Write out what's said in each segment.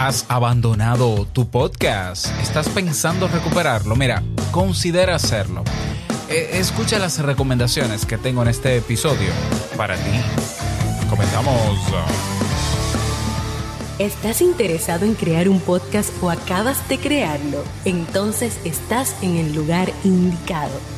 ¿Has abandonado tu podcast? ¿Estás pensando recuperarlo? Mira, considera hacerlo. Eh, escucha las recomendaciones que tengo en este episodio para ti. Comenzamos. ¿Estás interesado en crear un podcast o acabas de crearlo? Entonces estás en el lugar indicado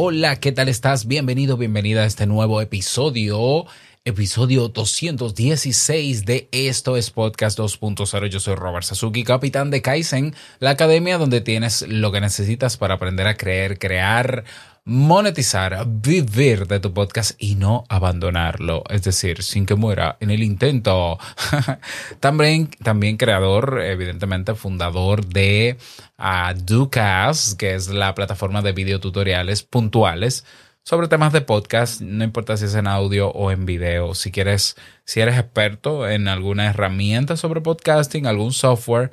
Hola, ¿qué tal estás? Bienvenido, bienvenida a este nuevo episodio, episodio 216 de Esto es Podcast 2.0. Yo soy Robert Sasuki, capitán de Kaizen, la academia donde tienes lo que necesitas para aprender a creer, crear, monetizar, vivir de tu podcast y no abandonarlo, es decir, sin que muera en el intento. también, también creador, evidentemente fundador de uh, Ducas, que es la plataforma de videotutoriales puntuales sobre temas de podcast, no importa si es en audio o en video. Si quieres, si eres experto en alguna herramienta sobre podcasting, algún software,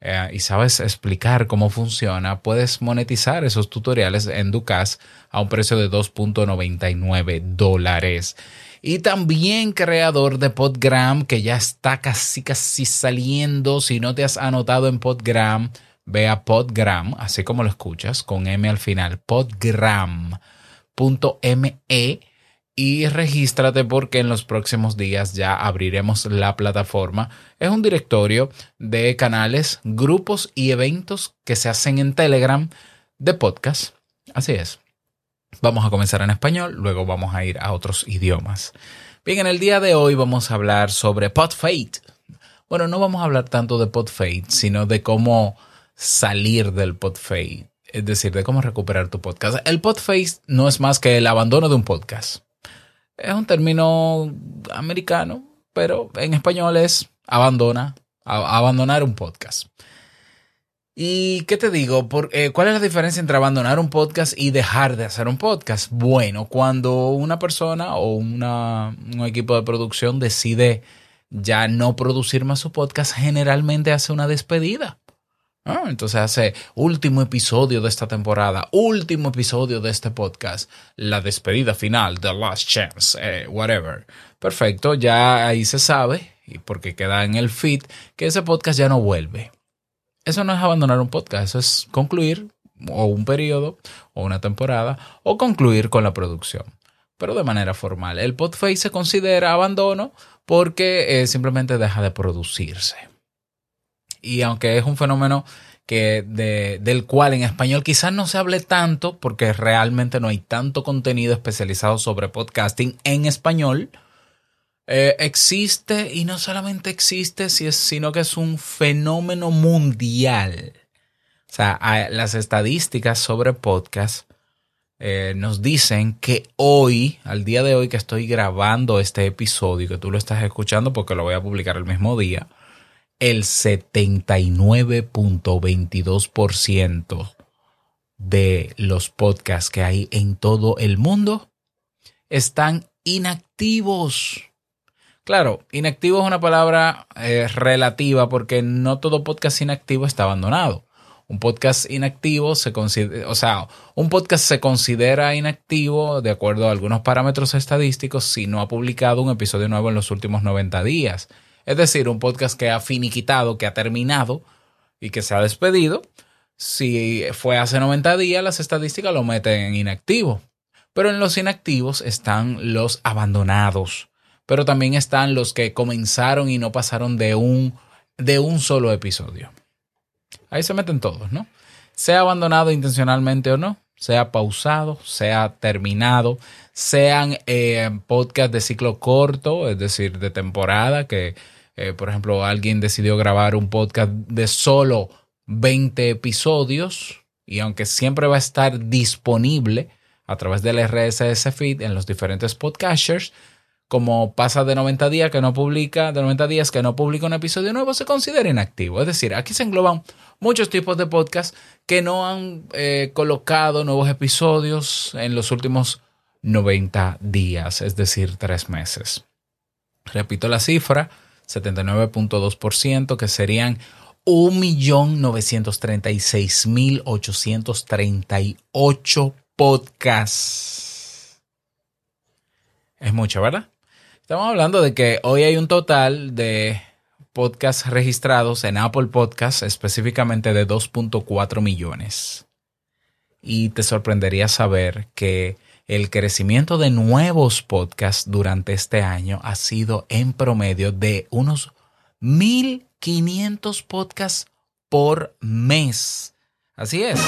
eh, y sabes explicar cómo funciona, puedes monetizar esos tutoriales en Ducas a un precio de 2.99 dólares. Y también creador de Podgram, que ya está casi casi saliendo. Si no te has anotado en Podgram, ve a Podgram, así como lo escuchas, con M al final, podgram.me y regístrate porque en los próximos días ya abriremos la plataforma. Es un directorio de canales, grupos y eventos que se hacen en Telegram de podcast. Así es. Vamos a comenzar en español, luego vamos a ir a otros idiomas. Bien, en el día de hoy vamos a hablar sobre PodFate. Bueno, no vamos a hablar tanto de PodFate, sino de cómo salir del PodFate. Es decir, de cómo recuperar tu podcast. El PodFate no es más que el abandono de un podcast es un término americano, pero en español es abandona, abandonar un podcast. ¿Y qué te digo? Eh, ¿Cuál es la diferencia entre abandonar un podcast y dejar de hacer un podcast? Bueno, cuando una persona o una, un equipo de producción decide ya no producir más su podcast, generalmente hace una despedida. Ah, entonces hace último episodio de esta temporada, último episodio de este podcast, la despedida final, The Last Chance, eh, whatever. Perfecto, ya ahí se sabe, y porque queda en el feed, que ese podcast ya no vuelve. Eso no es abandonar un podcast, eso es concluir o un periodo o una temporada o concluir con la producción, pero de manera formal. El podface se considera abandono porque eh, simplemente deja de producirse y aunque es un fenómeno que de, del cual en español quizás no se hable tanto porque realmente no hay tanto contenido especializado sobre podcasting en español, eh, existe y no solamente existe, sino que es un fenómeno mundial. O sea, las estadísticas sobre podcast eh, nos dicen que hoy, al día de hoy que estoy grabando este episodio, que tú lo estás escuchando porque lo voy a publicar el mismo día, el 79.22% de los podcasts que hay en todo el mundo están inactivos. Claro, inactivo es una palabra eh, relativa porque no todo podcast inactivo está abandonado. Un podcast inactivo se considera, o sea, un podcast se considera inactivo de acuerdo a algunos parámetros estadísticos si no ha publicado un episodio nuevo en los últimos 90 días. Es decir, un podcast que ha finiquitado, que ha terminado y que se ha despedido. Si fue hace 90 días, las estadísticas lo meten en inactivo. Pero en los inactivos están los abandonados. Pero también están los que comenzaron y no pasaron de un, de un solo episodio. Ahí se meten todos, ¿no? Sea abandonado intencionalmente o no, sea pausado, sea terminado, sean eh, podcasts de ciclo corto, es decir, de temporada, que eh, por ejemplo, alguien decidió grabar un podcast de solo 20 episodios y aunque siempre va a estar disponible a través del RSS feed en los diferentes podcasters, como pasa de 90 días que no publica, de 90 días que no publica un episodio nuevo, se considera inactivo. Es decir, aquí se engloban muchos tipos de podcasts que no han eh, colocado nuevos episodios en los últimos 90 días, es decir, tres meses. Repito la cifra, 79.2%, que serían 1.936.838 podcasts. Es mucho, ¿verdad? Estamos hablando de que hoy hay un total de podcasts registrados en Apple Podcasts, específicamente de 2.4 millones. Y te sorprendería saber que el crecimiento de nuevos podcasts durante este año ha sido en promedio de unos 1.500 podcasts por mes. Así es.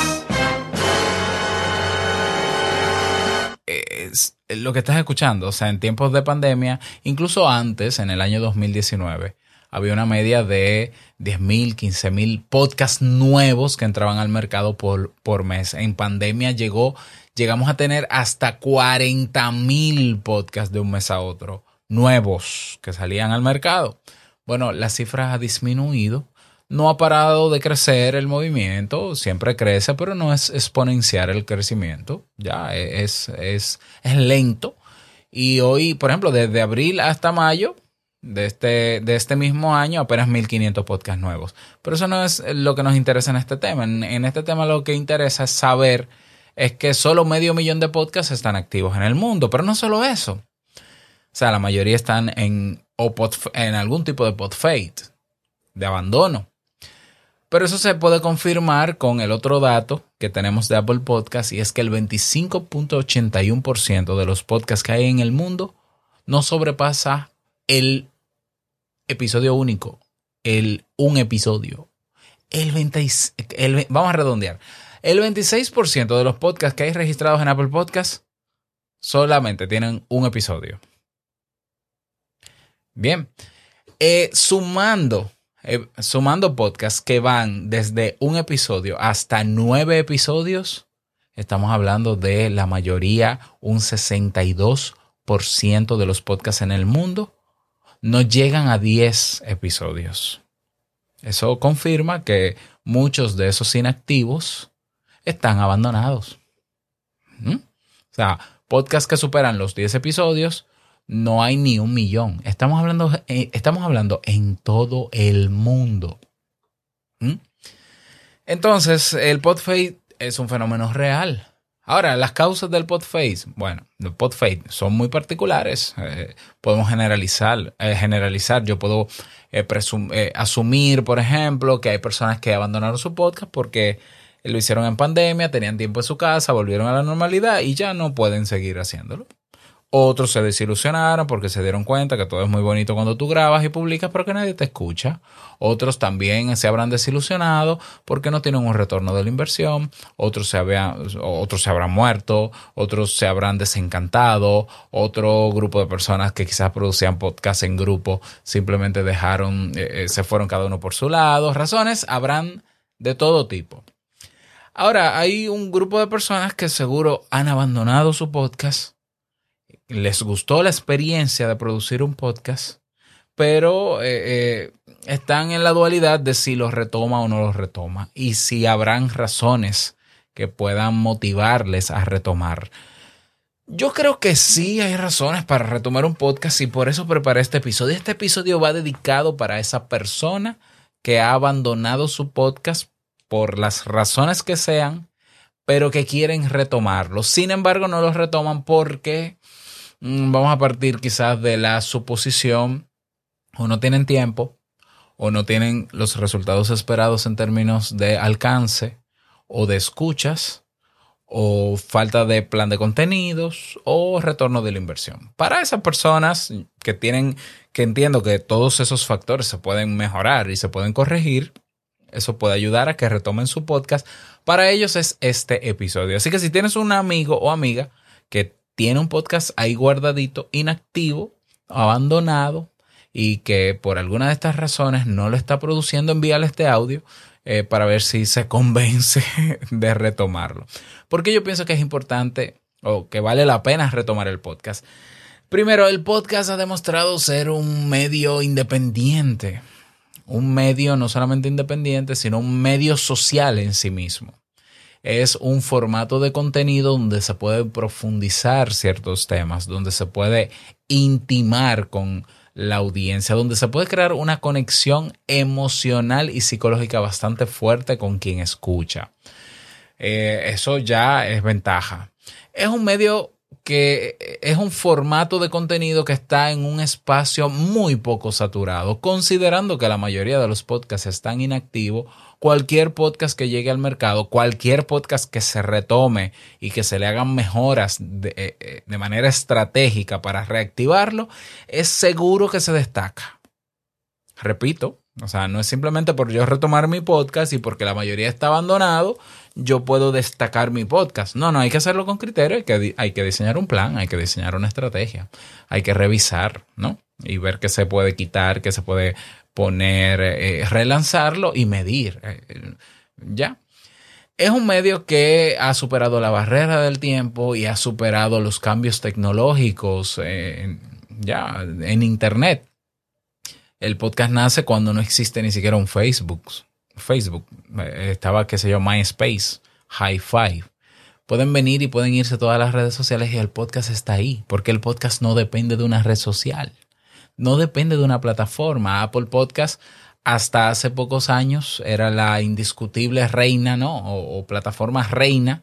es lo que estás escuchando, o sea, en tiempos de pandemia, incluso antes, en el año 2019, había una media de 10.000, 15.000 podcasts nuevos que entraban al mercado por, por mes. En pandemia llegó, llegamos a tener hasta 40.000 podcasts de un mes a otro, nuevos que salían al mercado. Bueno, la cifra ha disminuido no ha parado de crecer el movimiento, siempre crece, pero no es exponencial el crecimiento, ya es, es, es lento. Y hoy, por ejemplo, desde abril hasta mayo de este, de este mismo año, apenas 1500 podcasts nuevos. Pero eso no es lo que nos interesa en este tema. En este tema lo que interesa es saber es que solo medio millón de podcasts están activos en el mundo, pero no solo eso. O sea, la mayoría están en, en algún tipo de pod fade, de abandono. Pero eso se puede confirmar con el otro dato que tenemos de Apple Podcast y es que el 25.81% de los podcasts que hay en el mundo no sobrepasa el episodio único, el un episodio. El, 20, vamos a redondear. El 26% de los podcasts que hay registrados en Apple Podcast solamente tienen un episodio. Bien, eh, sumando eh, sumando podcasts que van desde un episodio hasta nueve episodios, estamos hablando de la mayoría, un 62% de los podcasts en el mundo no llegan a 10 episodios. Eso confirma que muchos de esos inactivos están abandonados. ¿Mm? O sea, podcasts que superan los 10 episodios no hay ni un millón. Estamos hablando, eh, estamos hablando en todo el mundo. ¿Mm? Entonces, el podfade es un fenómeno real. Ahora, las causas del podfade, bueno, el podfade son muy particulares. Eh, podemos generalizar, eh, generalizar. Yo puedo asumir, por ejemplo, que hay personas que abandonaron su podcast porque lo hicieron en pandemia, tenían tiempo en su casa, volvieron a la normalidad y ya no pueden seguir haciéndolo. Otros se desilusionaron porque se dieron cuenta que todo es muy bonito cuando tú grabas y publicas, pero que nadie te escucha. Otros también se habrán desilusionado porque no tienen un retorno de la inversión. Otros se, otros se habrán muerto. Otros se habrán desencantado. Otro grupo de personas que quizás producían podcast en grupo simplemente dejaron, eh, eh, se fueron cada uno por su lado. Razones habrán de todo tipo. Ahora, hay un grupo de personas que seguro han abandonado su podcast les gustó la experiencia de producir un podcast, pero eh, eh, están en la dualidad de si lo retoma o no lo retoma y si habrán razones que puedan motivarles a retomar. Yo creo que sí hay razones para retomar un podcast y por eso preparé este episodio. Este episodio va dedicado para esa persona que ha abandonado su podcast por las razones que sean, pero que quieren retomarlo. Sin embargo, no lo retoman porque Mm, vamos a partir quizás de la suposición o no tienen tiempo o no tienen los resultados esperados en términos de alcance o de escuchas o falta de plan de contenidos o retorno de la inversión. Para esas personas que tienen, que entiendo que todos esos factores se pueden mejorar y se pueden corregir, eso puede ayudar a que retomen su podcast. Para ellos es este episodio. Así que si tienes un amigo o amiga que tiene un podcast ahí guardadito, inactivo, abandonado y que por alguna de estas razones no lo está produciendo, envíale este audio eh, para ver si se convence de retomarlo. Porque yo pienso que es importante o que vale la pena retomar el podcast. Primero, el podcast ha demostrado ser un medio independiente. Un medio no solamente independiente, sino un medio social en sí mismo. Es un formato de contenido donde se puede profundizar ciertos temas, donde se puede intimar con la audiencia, donde se puede crear una conexión emocional y psicológica bastante fuerte con quien escucha. Eh, eso ya es ventaja. Es un medio que es un formato de contenido que está en un espacio muy poco saturado, considerando que la mayoría de los podcasts están inactivos cualquier podcast que llegue al mercado, cualquier podcast que se retome y que se le hagan mejoras de, eh, eh, manera estratégica para reactivarlo, es seguro que se destaca. Repito, o sea, no es simplemente por yo retomar mi podcast y porque la mayoría está abandonado, yo puedo destacar mi podcast. No, no, hay que hacerlo con criterio, hay que, hay que diseñar un plan, hay que diseñar una estrategia, hay que revisar, ¿no? Y ver qué se puede quitar, qué se puede poner, eh, relanzarlo y medir. Eh, ya. Es un medio que ha superado la barrera del tiempo y ha superado los cambios tecnológicos eh, ya en Internet. El podcast nace cuando no existe ni siquiera un Facebook. Facebook estaba, qué sé yo, MySpace, High Five. Pueden venir y pueden irse a todas las redes sociales y el podcast está ahí, porque el podcast no depende de una red social no depende de una plataforma. Apple Podcast hasta hace pocos años era la indiscutible reina, ¿no? O, plataforma reina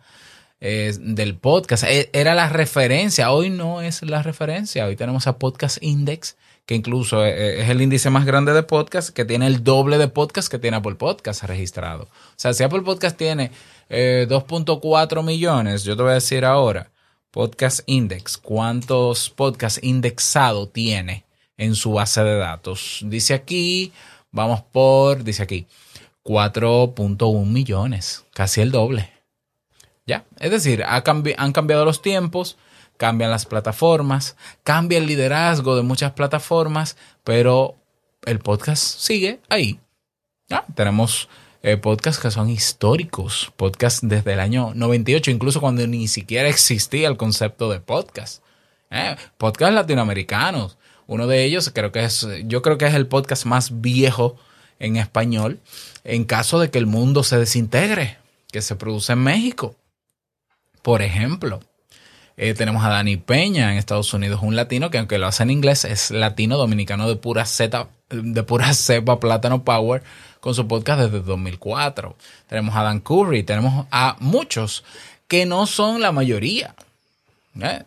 eh, del podcast. E, era la referencia. Hoy no es la referencia. Hoy tenemos a Podcast Index, que incluso eh, eh, es el índice más grande de podcast, que tiene el doble de podcast que tiene Apple Podcast registrado. O sea, si Apple Podcast tiene 2.4 millones, yo te voy a decir ahora, Podcast Index, ¿cuántos podcasts indexados tiene? en su base de datos. Dice aquí, vamos por, dice aquí, 4.1 millones, casi el doble. Ya, es decir, han cambiado los tiempos, cambian las plataformas, cambia el liderazgo de muchas plataformas, pero el podcast sigue ahí. Ya, tenemos eh, podcasts que son históricos, podcasts desde el año 98, incluso cuando ni siquiera existía el concepto de podcast. Eh, podcasts latinoamericanos, uno de ellos, creo que es, yo creo que es el podcast más viejo en español, en caso de que el mundo se desintegre, que se produce en México. Por ejemplo, eh, tenemos a Dani Peña en Estados Unidos, un latino que aunque lo hace en inglés, es latino dominicano de pura zeta, de pura cepa Plátano Power, con su podcast desde 2004. Tenemos a Dan Curry, tenemos a muchos que no son la mayoría, ¿eh?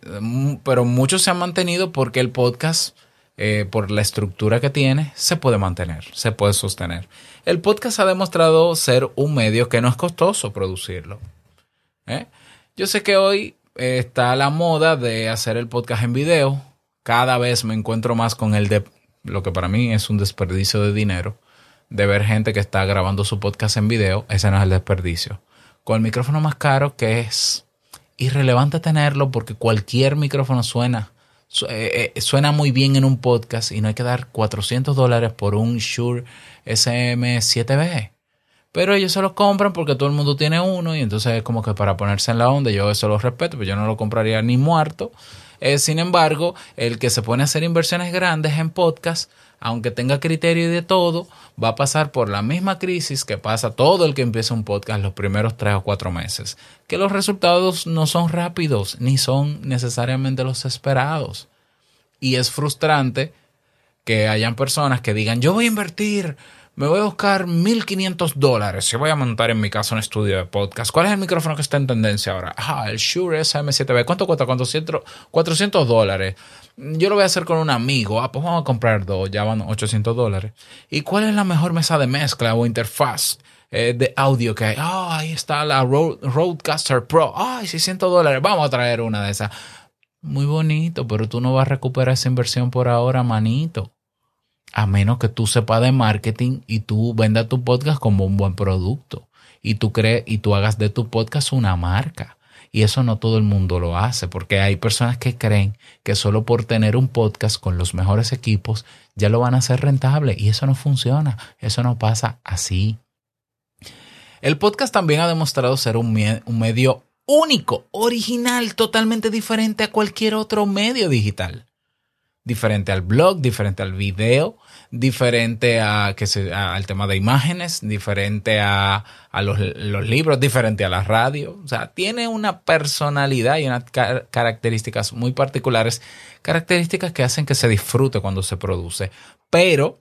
pero muchos se han mantenido porque el podcast eh, por la estructura que tiene, se puede mantener, se puede sostener. El podcast ha demostrado ser un medio que no es costoso producirlo. Yo sé que hoy está la moda de hacer el podcast en video. Cada vez me encuentro más con el de lo que para mí es un desperdicio de dinero, de ver gente que está grabando su podcast en video. Ese no es el desperdicio. Con el micrófono más caro, que es irrelevante tenerlo porque cualquier micrófono suena eh, eh, suena muy bien en un podcast y no hay que dar 400 dólares por un Shure SM7B. Pero ellos se lo compran porque todo el mundo tiene uno y entonces es como que para ponerse en la onda, yo eso lo respeto, pero yo no lo compraría ni muerto. Eh, sin embargo, el que se pone a hacer inversiones grandes en podcast, aunque tenga criterio y de todo, va a pasar por la misma crisis que pasa todo el que empieza un podcast los primeros tres o cuatro meses, que los resultados no son rápidos ni son necesariamente los esperados. Y es frustrante que hayan personas que digan, yo voy a invertir me voy a buscar 1500 dólares si voy a montar en mi casa un estudio de podcast. ¿Cuál es el micrófono que está en tendencia ahora? Ah, el Shure SM7B. ¿Cuánto cuesta? 400, 400 dólares. Yo lo voy a hacer con un amigo. Ah, pues vamos a comprar dos. Ya van 800 dólares. ¿Y cuál es la mejor mesa de mezcla o interfaz? Eh, de audio que hay. Ah, ahí está la Roadcaster Pro. Ay, 600 dólares. Vamos a traer una de esas. Muy bonito, pero tú no vas a recuperar esa inversión por ahora, manito a menos que tú sepas de marketing y tú vendas tu podcast como un buen producto y tú crees y tú hagas de tu podcast una marca. Y eso no todo el mundo lo hace, porque hay personas que creen que solo por tener un podcast con los mejores equipos ya lo van a hacer rentable y eso no funciona, eso no pasa así. El podcast también ha demostrado ser un, un medio único, original, totalmente diferente a cualquier otro medio digital. Diferente al blog, diferente al video, diferente a, que se, al tema de imágenes, diferente a, a los, libros, diferente a la radio. O sea, tiene una personalidad y unas características muy particulares, características que hacen que se disfrute cuando se produce. Pero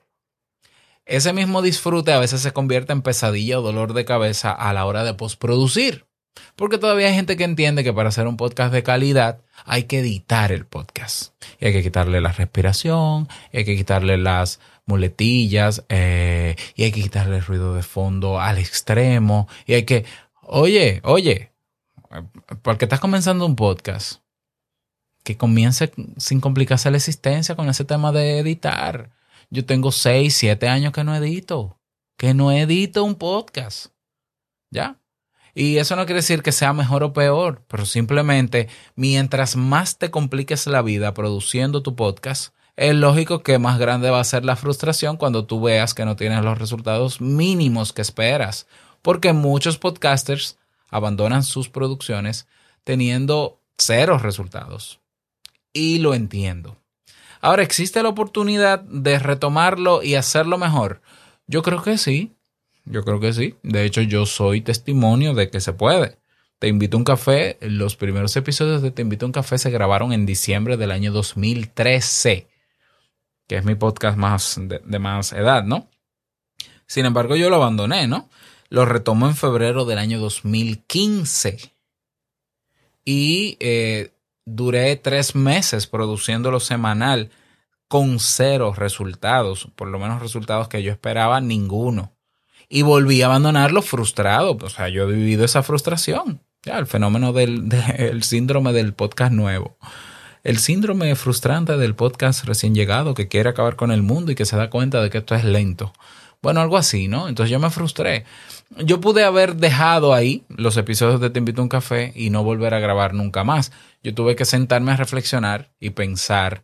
ese mismo disfrute a veces se convierte en pesadilla o dolor de cabeza a la hora de postproducir. Porque todavía hay gente que entiende que para hacer un podcast de calidad hay que editar el podcast. Y hay que quitarle la respiración, y hay que quitarle las muletillas, eh, y hay que quitarle el ruido de fondo al extremo, y hay que, oye, oye, porque estás comenzando un podcast, que comience sin complicarse la existencia con ese tema de editar. Yo tengo 6, 7 años que no edito, que no edito un podcast. ¿Ya? Y eso no quiere decir que sea mejor o peor, pero simplemente mientras más te compliques la vida produciendo tu podcast, es lógico que más grande va a ser la frustración cuando tú veas que no tienes los resultados mínimos que esperas. Porque muchos podcasters abandonan sus producciones teniendo cero resultados. Y lo entiendo. Ahora, ¿existe la oportunidad de retomarlo y hacerlo mejor? Yo creo que sí. Yo creo que sí. De hecho, yo soy testimonio de que se puede. Te invito a un café. Los primeros episodios de Te invito a un café se grabaron en diciembre del año 2013, que es mi podcast más de, más edad, ¿no? Sin embargo, yo lo abandoné, ¿no? Lo retomo en febrero del año 2015. Y eh, duré tres meses produciéndolo semanal con cero resultados, por lo menos resultados que yo esperaba, ninguno y volví a abandonarlo frustrado. O sea, yo he vivido esa frustración. Ya, el fenómeno del, síndrome del podcast nuevo. El síndrome frustrante del podcast recién llegado que quiere acabar con el mundo y que se da cuenta de que esto es lento. Bueno, algo así, ¿no? Entonces yo me frustré. Yo pude haber dejado ahí los episodios de Te invito a un café y no volver a grabar nunca más. Yo tuve que sentarme a reflexionar y pensar,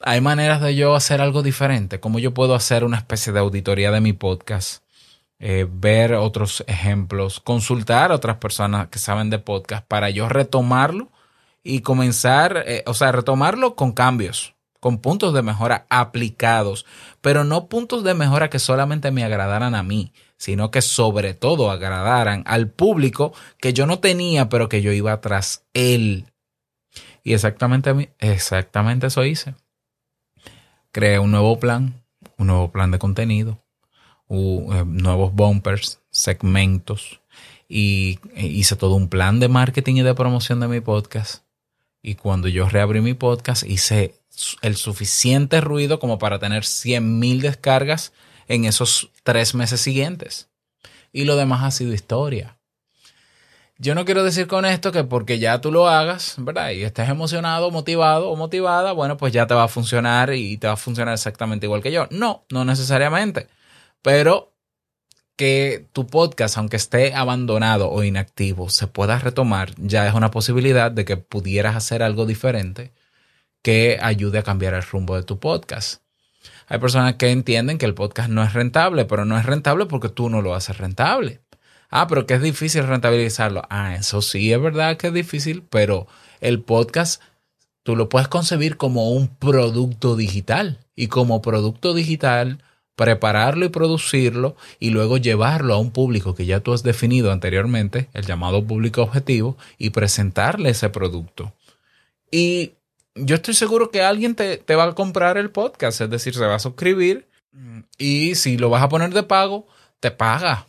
¿hay maneras de yo hacer algo diferente? ¿Cómo yo puedo hacer una especie de auditoría de mi podcast? Eh, ver otros ejemplos, consultar a otras personas que saben de podcast para yo retomarlo y comenzar, eh, o sea, retomarlo con cambios, con puntos de mejora aplicados, pero no puntos de mejora que solamente me agradaran a mí, sino que sobre todo agradaran al público que yo no tenía, pero que yo iba tras él. Y exactamente, exactamente eso hice. Creé un nuevo plan, un nuevo plan de contenido, uh, nuevos bumpers, segmentos y e hice todo un plan de marketing y de promoción de mi podcast. Y cuando yo reabrí mi podcast hice el suficiente ruido como para tener 100 mil descargas en esos tres meses siguientes. Y lo demás ha sido historia. Yo no quiero decir con esto que porque ya tú lo hagas, ¿verdad? Y estés emocionado, motivado o motivada, bueno, pues ya te va a funcionar y te va a funcionar exactamente igual que yo. No, no necesariamente. Pero que tu podcast, aunque esté abandonado o inactivo, se pueda retomar, ya es una posibilidad de que pudieras hacer algo diferente que ayude a cambiar el rumbo de tu podcast. Hay personas que entienden que el podcast no es rentable, pero no es rentable porque tú no lo haces rentable. Ah, pero que es difícil rentabilizarlo. Ah, eso sí es verdad que es difícil, pero el podcast tú lo puedes concebir como un producto digital. Y como producto digital, prepararlo y producirlo y luego llevarlo a un público que ya tú has definido anteriormente, el llamado público objetivo, y presentarle ese producto. Y yo estoy seguro que alguien te, va a comprar el podcast, es decir, se va a suscribir y si lo vas a poner de pago, te paga.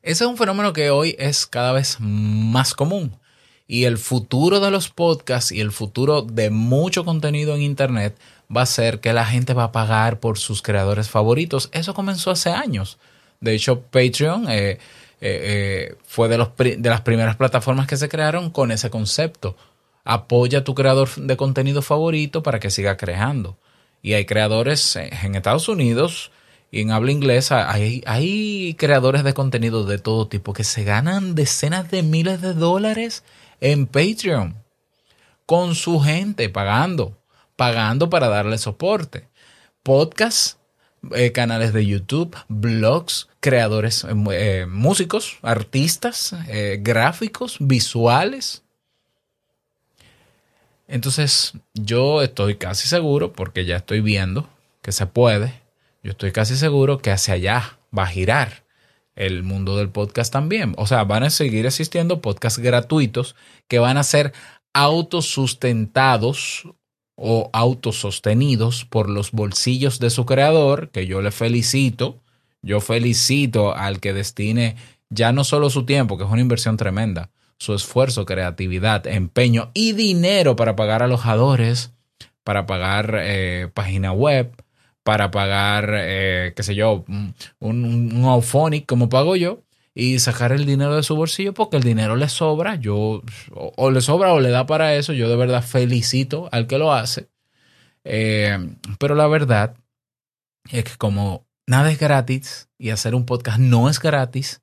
Ese es un fenómeno que hoy es cada vez más común. Y el futuro de los podcasts y el futuro de mucho contenido en Internet va a ser que la gente va a pagar por sus creadores favoritos. Eso comenzó hace años. De hecho, Patreon eh, eh, eh, fue de, las primeras plataformas que se crearon con ese concepto. Apoya a tu creador de contenido favorito para que siga creando. Y hay creadores en Estados Unidos y en habla inglesa, hay creadores de contenido de todo tipo que se ganan decenas de miles de dólares en Patreon con su gente pagando pagando para darle soporte. Podcasts, eh, canales de YouTube, blogs, creadores, eh, eh, músicos, artistas, gráficos, visuales. Entonces, yo estoy casi seguro, porque ya estoy viendo que se puede, yo estoy casi seguro que hacia allá va a girar el mundo del podcast también. O sea, van a seguir existiendo podcasts gratuitos que van a ser autosustentados o autosostenidos por los bolsillos de su creador, que yo le felicito. Yo felicito al que destine ya no solo su tiempo, que es una inversión tremenda, su esfuerzo, creatividad, empeño y dinero para pagar alojadores, para pagar eh, página web, para pagar, eh, qué sé yo, un, un, como pago yo, y sacar el dinero de su bolsillo porque el dinero le sobra, yo, o, le sobra o le da para eso, yo de verdad felicito al que lo hace. Eh, pero la verdad es que como nada es gratis y hacer un podcast no es gratis,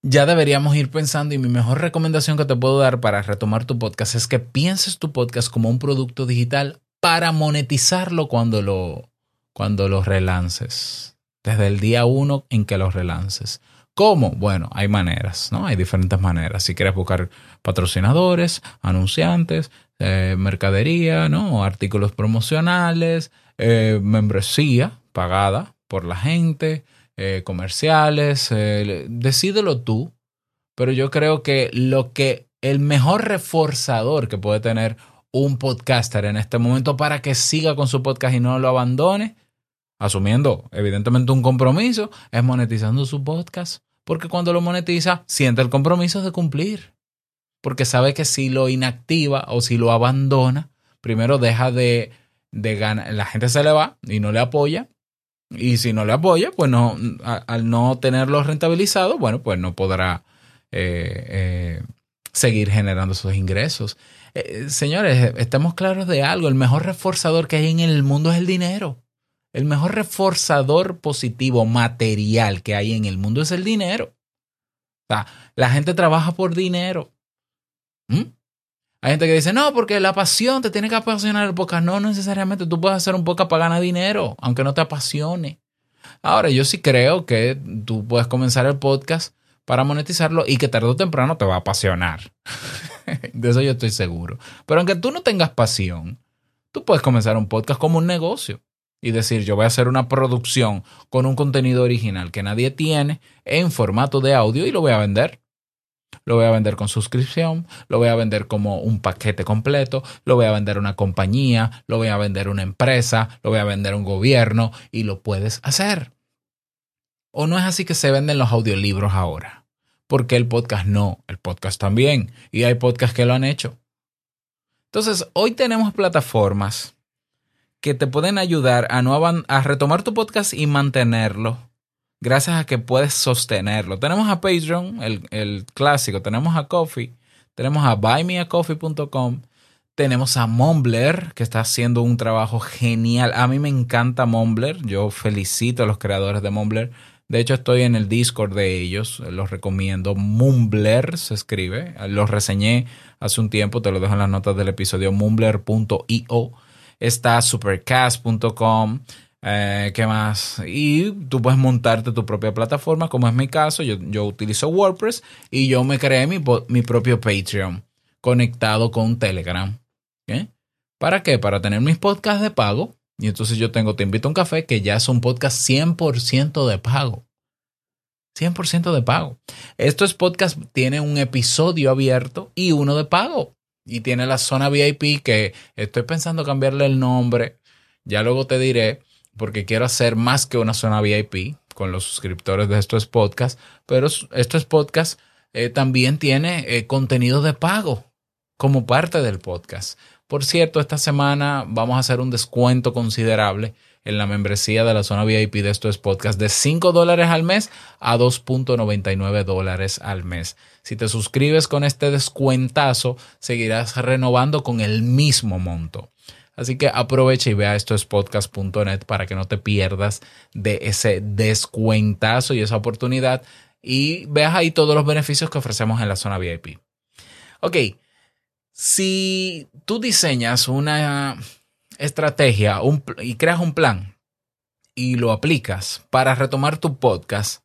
ya deberíamos ir pensando y mi mejor recomendación que te puedo dar para retomar tu podcast es que pienses tu podcast como un producto digital para monetizarlo cuando lo, cuando lo relances. Desde el día uno en que lo relances. ¿Cómo? Bueno, hay maneras, ¿no? Hay diferentes maneras. Si quieres buscar patrocinadores, anunciantes, eh, mercadería, ¿no? Artículos promocionales, eh, membresía pagada por la gente, eh, comerciales, eh, decídelo tú, pero yo creo que lo que el mejor reforzador que puede tener un podcaster en este momento para que siga con su podcast y no lo abandone, asumiendo evidentemente un compromiso, es monetizando su podcast, porque cuando lo monetiza siente el compromiso de cumplir, porque sabe que si lo inactiva o si lo abandona, primero deja de, de ganar, la gente se le va y no le apoya, y si no le apoya, pues no, al no tenerlo rentabilizado, bueno, pues no podrá eh, eh, seguir generando esos ingresos. Eh, señores, estemos claros de algo. El mejor reforzador que hay en el mundo es el dinero. El mejor reforzador positivo material que hay en el mundo es el dinero. O sea, la gente trabaja por dinero. ¿Mm? Hay gente que dice, no, porque la pasión te tiene que apasionar el podcast. No, no necesariamente. Tú puedes hacer un podcast para ganar dinero, aunque no te apasione. Ahora, yo sí creo que tú puedes comenzar el podcast para monetizarlo y que tarde o temprano te va a apasionar. de eso yo estoy seguro. Pero aunque tú no tengas pasión, tú puedes comenzar un podcast como un negocio y decir, yo voy a hacer una producción con un contenido original que nadie tiene en formato de audio y lo voy a vender lo voy a vender con suscripción, lo voy a vender como un paquete completo, lo voy a vender una compañía, lo voy a vender una empresa, lo voy a vender un gobierno y lo puedes hacer. ¿O no es así que se venden los audiolibros ahora? Porque el podcast no, el podcast también. Y hay podcasts que lo han hecho. Entonces, hoy tenemos plataformas que te pueden ayudar a, no a retomar tu podcast y mantenerlo gracias a que puedes sostenerlo. Tenemos a Patreon, el, clásico, tenemos a Coffee, tenemos a buymeacoffee.com, tenemos a Mumbler, que está haciendo un trabajo genial. A mí me encanta Mumbler, yo felicito a los creadores de Mumbler. De hecho, estoy en el Discord de ellos, los recomiendo. Mumbler se escribe, los reseñé hace un tiempo, te lo dejo en las notas del episodio, mumbler.io. Está supercast.com, eh, ¿Qué más? Y tú puedes montarte tu propia plataforma, como es mi caso. Yo, yo utilizo WordPress y yo me creé mi, mi, propio Patreon conectado con Telegram. ¿Para qué? Para tener mis podcasts de pago. Y entonces yo tengo Te invito a un café, que ya es un podcast 100% de pago. 100% de pago. Estos podcasts tienen un episodio abierto y uno de pago. Y tiene la zona VIP que estoy pensando cambiarle el nombre. Ya luego te diré porque quiero hacer más que una zona VIP con los suscriptores de estos podcasts, pero estos podcasts eh, también tiene eh, contenido de pago como parte del podcast. Por cierto, esta semana vamos a hacer un descuento considerable en la membresía de la zona VIP de estos podcasts de 5 dólares al mes a 2.99 dólares al mes. Si te suscribes con este descuentazo, seguirás renovando con el mismo monto. Así que aprovecha y vea esto es podcast.net para que no te pierdas de ese descuentazo y esa oportunidad y veas ahí todos los beneficios que ofrecemos en la zona VIP. Ok, si tú diseñas una estrategia y creas un plan y lo aplicas para retomar tu podcast,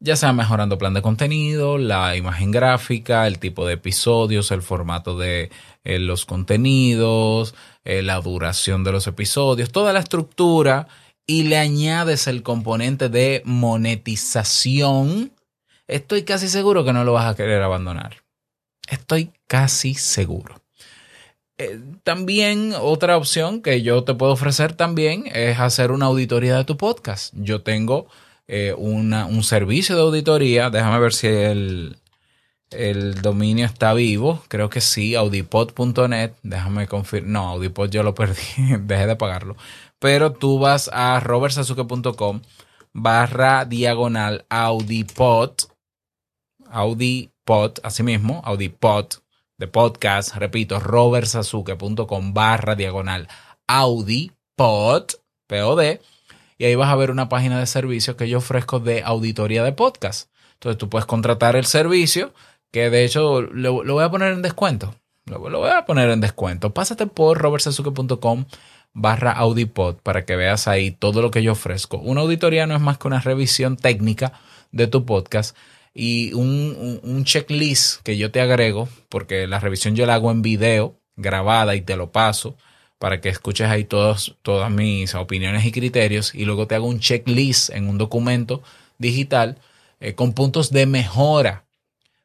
ya sea mejorando plan de contenido, la imagen gráfica, el tipo de episodios, el formato de eh, los contenidos, eh, la duración de los episodios, toda la estructura y le añades el componente de monetización, estoy casi seguro que no lo vas a querer abandonar. Estoy casi seguro. Eh, también otra opción que yo te puedo ofrecer también es hacer una auditoría de tu podcast. Yo tengo eh, un servicio de auditoría. Déjame ver si el, el dominio está vivo. Creo que sí, audipod.net. Déjame confirmar. No, audipod yo lo perdí. Dejé de pagarlo. Pero tú vas a robertsazuke.com barra diagonal audipod. Audipod, así mismo, audipod de podcast. Repito, robertsazuke.com barra diagonal audipod, POD y ahí vas a ver una página de servicios que yo ofrezco de auditoría de podcast. Entonces tú puedes contratar el servicio, que de hecho lo, voy a poner en descuento. Lo, voy a poner en descuento. Pásate por robertsazuke.com barra audipod para que veas ahí todo lo que yo ofrezco. Una auditoría no es más que una revisión técnica de tu podcast y un, un, checklist que yo te agrego, porque la revisión yo la hago en video, grabada y te lo paso para que escuches ahí todos, todas mis opiniones y criterios y luego te hago un checklist en un documento digital eh, con puntos de mejora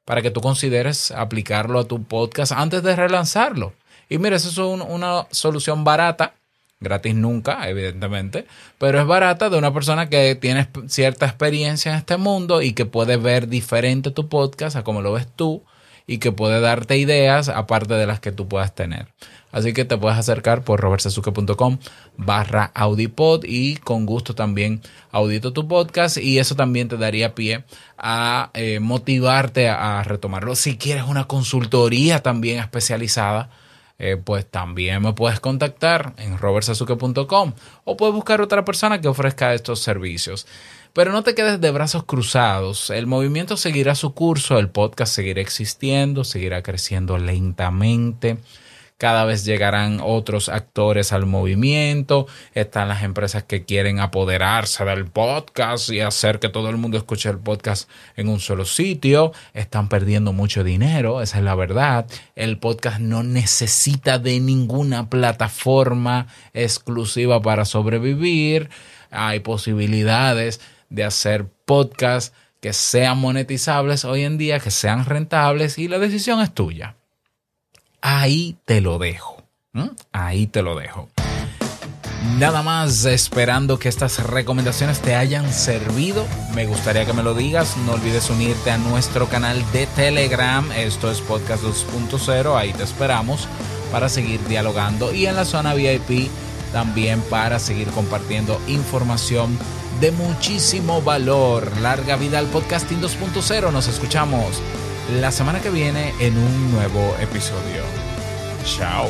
para que tú consideres aplicarlo a tu podcast antes de relanzarlo. Y mira, eso es una solución barata, gratis nunca, evidentemente, pero es barata de una persona que tiene cierta experiencia en este mundo y que puede ver diferente tu podcast a como lo ves tú y que puede darte ideas aparte de las que tú puedas tener. Así que te puedes acercar por robertsazuke.com barra audipod y con gusto también audito tu podcast y eso también te daría pie a eh, motivarte a, retomarlo. Si quieres una consultoría también especializada, eh, pues también me puedes contactar en robertsazuke.com o puedes buscar otra persona que ofrezca estos servicios. Pero no te quedes de brazos cruzados. El movimiento seguirá su curso, el podcast seguirá existiendo, seguirá creciendo lentamente cada vez llegarán otros actores al movimiento, están las empresas que quieren apoderarse del podcast y hacer que todo el mundo escuche el podcast en un solo sitio, están perdiendo mucho dinero, esa es la verdad, el podcast no necesita de ninguna plataforma exclusiva para sobrevivir, hay posibilidades de hacer podcasts que sean monetizables hoy en día, que sean rentables y la decisión es tuya. Ahí te lo dejo. Ahí te lo dejo. Nada más esperando que estas recomendaciones te hayan servido. Me gustaría que me lo digas. No olvides unirte a nuestro canal de Telegram. Esto es Podcast 2.0. Ahí te esperamos para seguir dialogando. Y en la zona VIP también para seguir compartiendo información de muchísimo valor. Larga vida al podcasting 2.0. Nos escuchamos la semana que viene en un nuevo episodio. Chao.